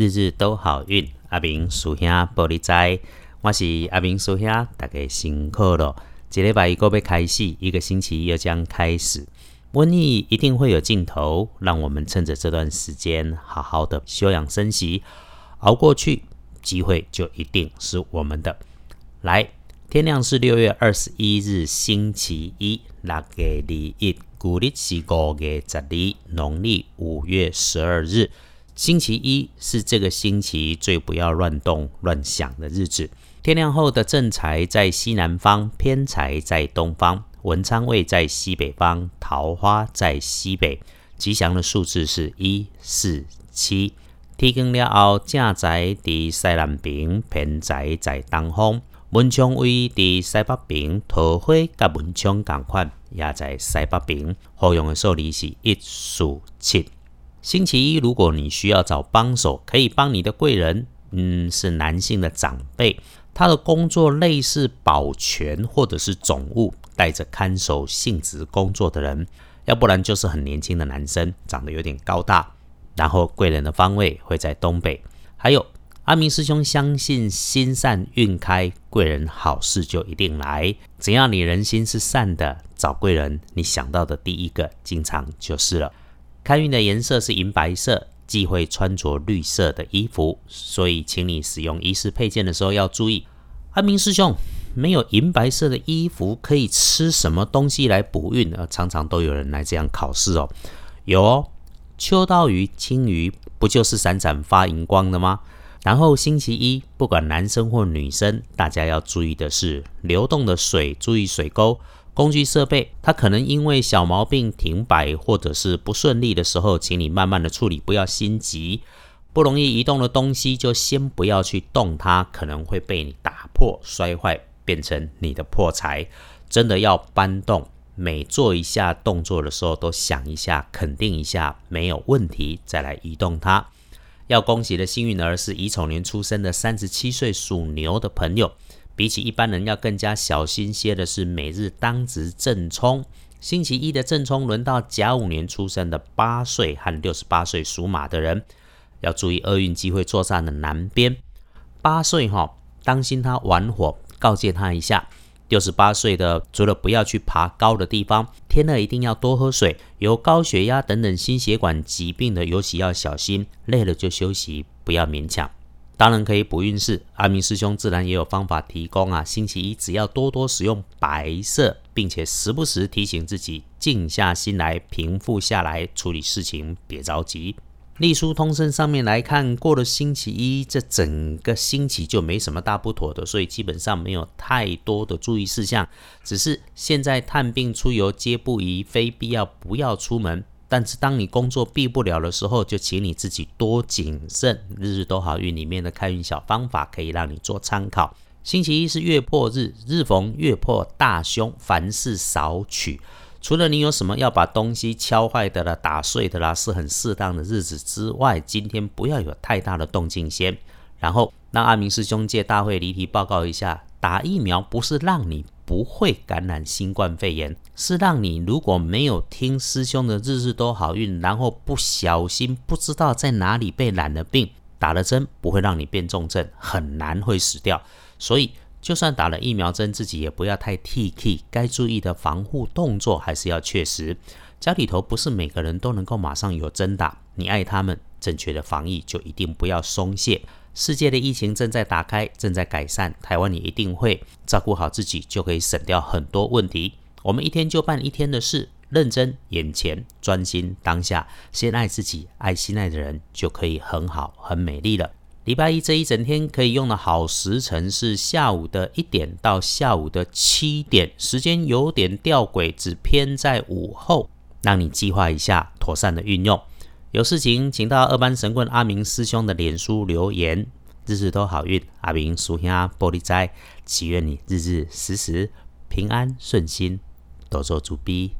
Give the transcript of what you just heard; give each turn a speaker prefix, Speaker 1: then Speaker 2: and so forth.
Speaker 1: 日日都好运。阿明属兄玻璃仔，我是阿明属兄，大家辛苦了。一礼拜一个要开始，一个星期又将开始。瘟疫一定会有尽头，让我们趁着这段时间，好好的休养生息，熬过去，机会就一定是我们的。来，天亮是六月二十一日，星期一，六月二一，古历是五月十二，农历五月十二日。星期一是这个星期最不要乱动乱想的日子。天亮后的正财在西南方，偏财在东方，文昌位在西北方，桃花在西北。吉祥的数字是一四七。天光了后，正财在西南边，偏财在东方，文昌位在西北边，桃花甲文昌同款，也在西北边。好用的数字是一四七。星期一，如果你需要找帮手，可以帮你的贵人，嗯，是男性的长辈，他的工作类似保全或者是总务，带着看守性质工作的人，要不然就是很年轻的男生，长得有点高大，然后贵人的方位会在东北。还有阿明师兄相信心善运开，贵人好事就一定来。只要你人心是善的，找贵人，你想到的第一个，经常就是了。开运的颜色是银白色，忌讳穿着绿色的衣服，所以请你使用衣饰配件的时候要注意。阿明师兄，没有银白色的衣服，可以吃什么东西来补运？呃，常常都有人来这样考试哦。有哦，秋刀鱼、青鱼，不就是闪闪发银光的吗？然后星期一，不管男生或女生，大家要注意的是流动的水，注意水沟。工具设备，它可能因为小毛病停摆，或者是不顺利的时候，请你慢慢的处理，不要心急。不容易移动的东西，就先不要去动它，可能会被你打破、摔坏，变成你的破财。真的要搬动，每做一下动作的时候，都想一下，肯定一下没有问题，再来移动它。要恭喜的幸运儿是乙丑年出生的三十七岁属牛的朋友。比起一般人要更加小心些的是，每日当值正冲。星期一的正冲轮到甲午年出生的八岁和六十八岁属马的人，要注意厄运机会坐上的南边。八岁哈，当心他玩火，告诫他一下。六十八岁的，除了不要去爬高的地方，天热一定要多喝水。有高血压等等心血管疾病的，尤其要小心。累了就休息，不要勉强。当然可以补运势，阿明师兄自然也有方法提供啊。星期一只要多多使用白色，并且时不时提醒自己静下心来，平复下来处理事情，别着急。隶书通身上面来看，过了星期一，这整个星期就没什么大不妥的，所以基本上没有太多的注意事项。只是现在探病出游皆不宜，非必要不要出门。但是当你工作避不了的时候，就请你自己多谨慎。日日都好运里面的开运小方法可以让你做参考。星期一是月破日，日逢月破大凶，凡事少取。除了你有什么要把东西敲坏的啦、打碎的啦，是很适当的日子之外，今天不要有太大的动静先。然后让阿明师兄借大会离题报告一下，打疫苗不是让你。不会感染新冠肺炎，是让你如果没有听师兄的日日都好运，然后不小心不知道在哪里被染了病，打了针不会让你变重症，很难会死掉。所以就算打了疫苗针，自己也不要太 T K，该注意的防护动作还是要确实。家里头不是每个人都能够马上有针打，你爱他们，正确的防疫就一定不要松懈。世界的疫情正在打开，正在改善，台湾也一定会照顾好自己，就可以省掉很多问题。我们一天就办一天的事，认真眼前，专心当下，先爱自己，爱心爱的人，就可以很好很美丽了。礼拜一这一整天可以用的好时辰是下午的一点到下午的七点，时间有点吊诡，只偏在午后，让你计划一下，妥善的运用。有事情，请到二班神棍阿明师兄的脸书留言。日日都好运，阿明属下玻璃斋，祈愿你日日时时平安顺心，多做主逼。